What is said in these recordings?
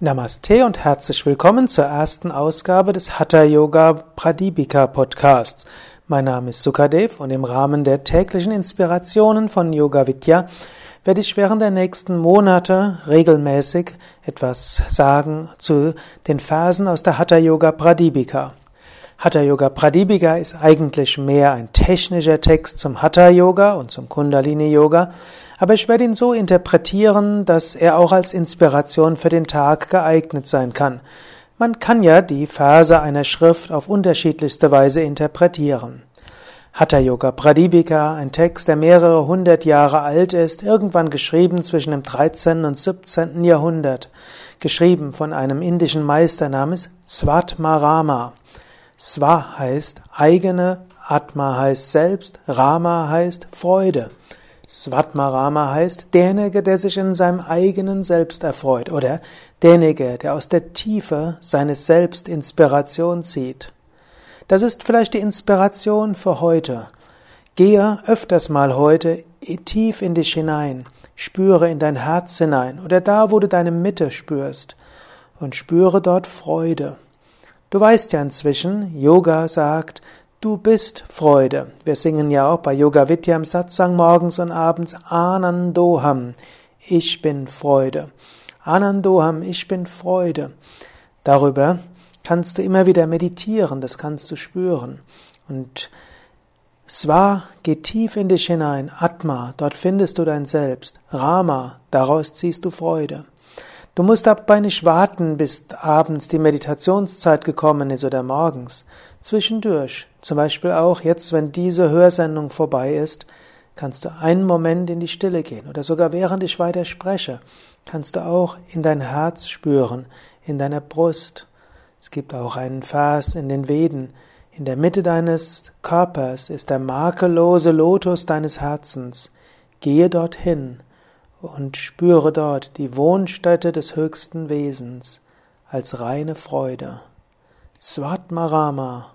Namaste und herzlich willkommen zur ersten Ausgabe des Hatha Yoga Pradipika Podcasts. Mein Name ist Sukadev und im Rahmen der täglichen Inspirationen von Yoga Vidya werde ich während der nächsten Monate regelmäßig etwas sagen zu den Versen aus der Hatha Yoga Pradipika. Hatha Yoga Pradipika ist eigentlich mehr ein technischer Text zum Hatha Yoga und zum Kundalini Yoga, aber ich werde ihn so interpretieren, dass er auch als Inspiration für den Tag geeignet sein kann. Man kann ja die Verse einer Schrift auf unterschiedlichste Weise interpretieren. Hatha Yoga Pradipika, ein Text, der mehrere hundert Jahre alt ist, irgendwann geschrieben zwischen dem 13. und 17. Jahrhundert, geschrieben von einem indischen Meister namens Svatmarama. Sva heißt eigene, Atma heißt selbst, Rama heißt Freude. Svatmarama heißt derjenige, der sich in seinem eigenen Selbst erfreut oder derjenige, der aus der Tiefe seines Selbst Inspiration zieht. Das ist vielleicht die Inspiration für heute. Gehe öfters mal heute tief in dich hinein, spüre in dein Herz hinein oder da, wo du deine Mitte spürst und spüre dort Freude. Du weißt ja inzwischen, Yoga sagt, Du bist Freude. Wir singen ja auch bei Yoga Vidya im Satsang morgens und abends Anandoham. Ich bin Freude. Anandoham, ich bin Freude. Darüber kannst du immer wieder meditieren, das kannst du spüren. Und Swa geht tief in dich hinein, Atma, dort findest du dein Selbst. Rama, daraus ziehst du Freude. Du musst dabei nicht warten, bis abends die Meditationszeit gekommen ist oder morgens. Zwischendurch, zum Beispiel auch jetzt, wenn diese Hörsendung vorbei ist, kannst du einen Moment in die Stille gehen oder sogar während ich weiter spreche, kannst du auch in dein Herz spüren, in deiner Brust. Es gibt auch einen Vers in den Veden. In der Mitte deines Körpers ist der makellose Lotus deines Herzens. Gehe dorthin und spüre dort die Wohnstätte des höchsten Wesens als reine Freude. Svatmarama,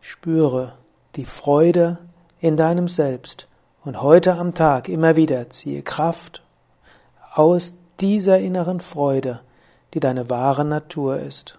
spüre die Freude in deinem Selbst und heute am Tag immer wieder ziehe Kraft aus dieser inneren Freude, die deine wahre Natur ist.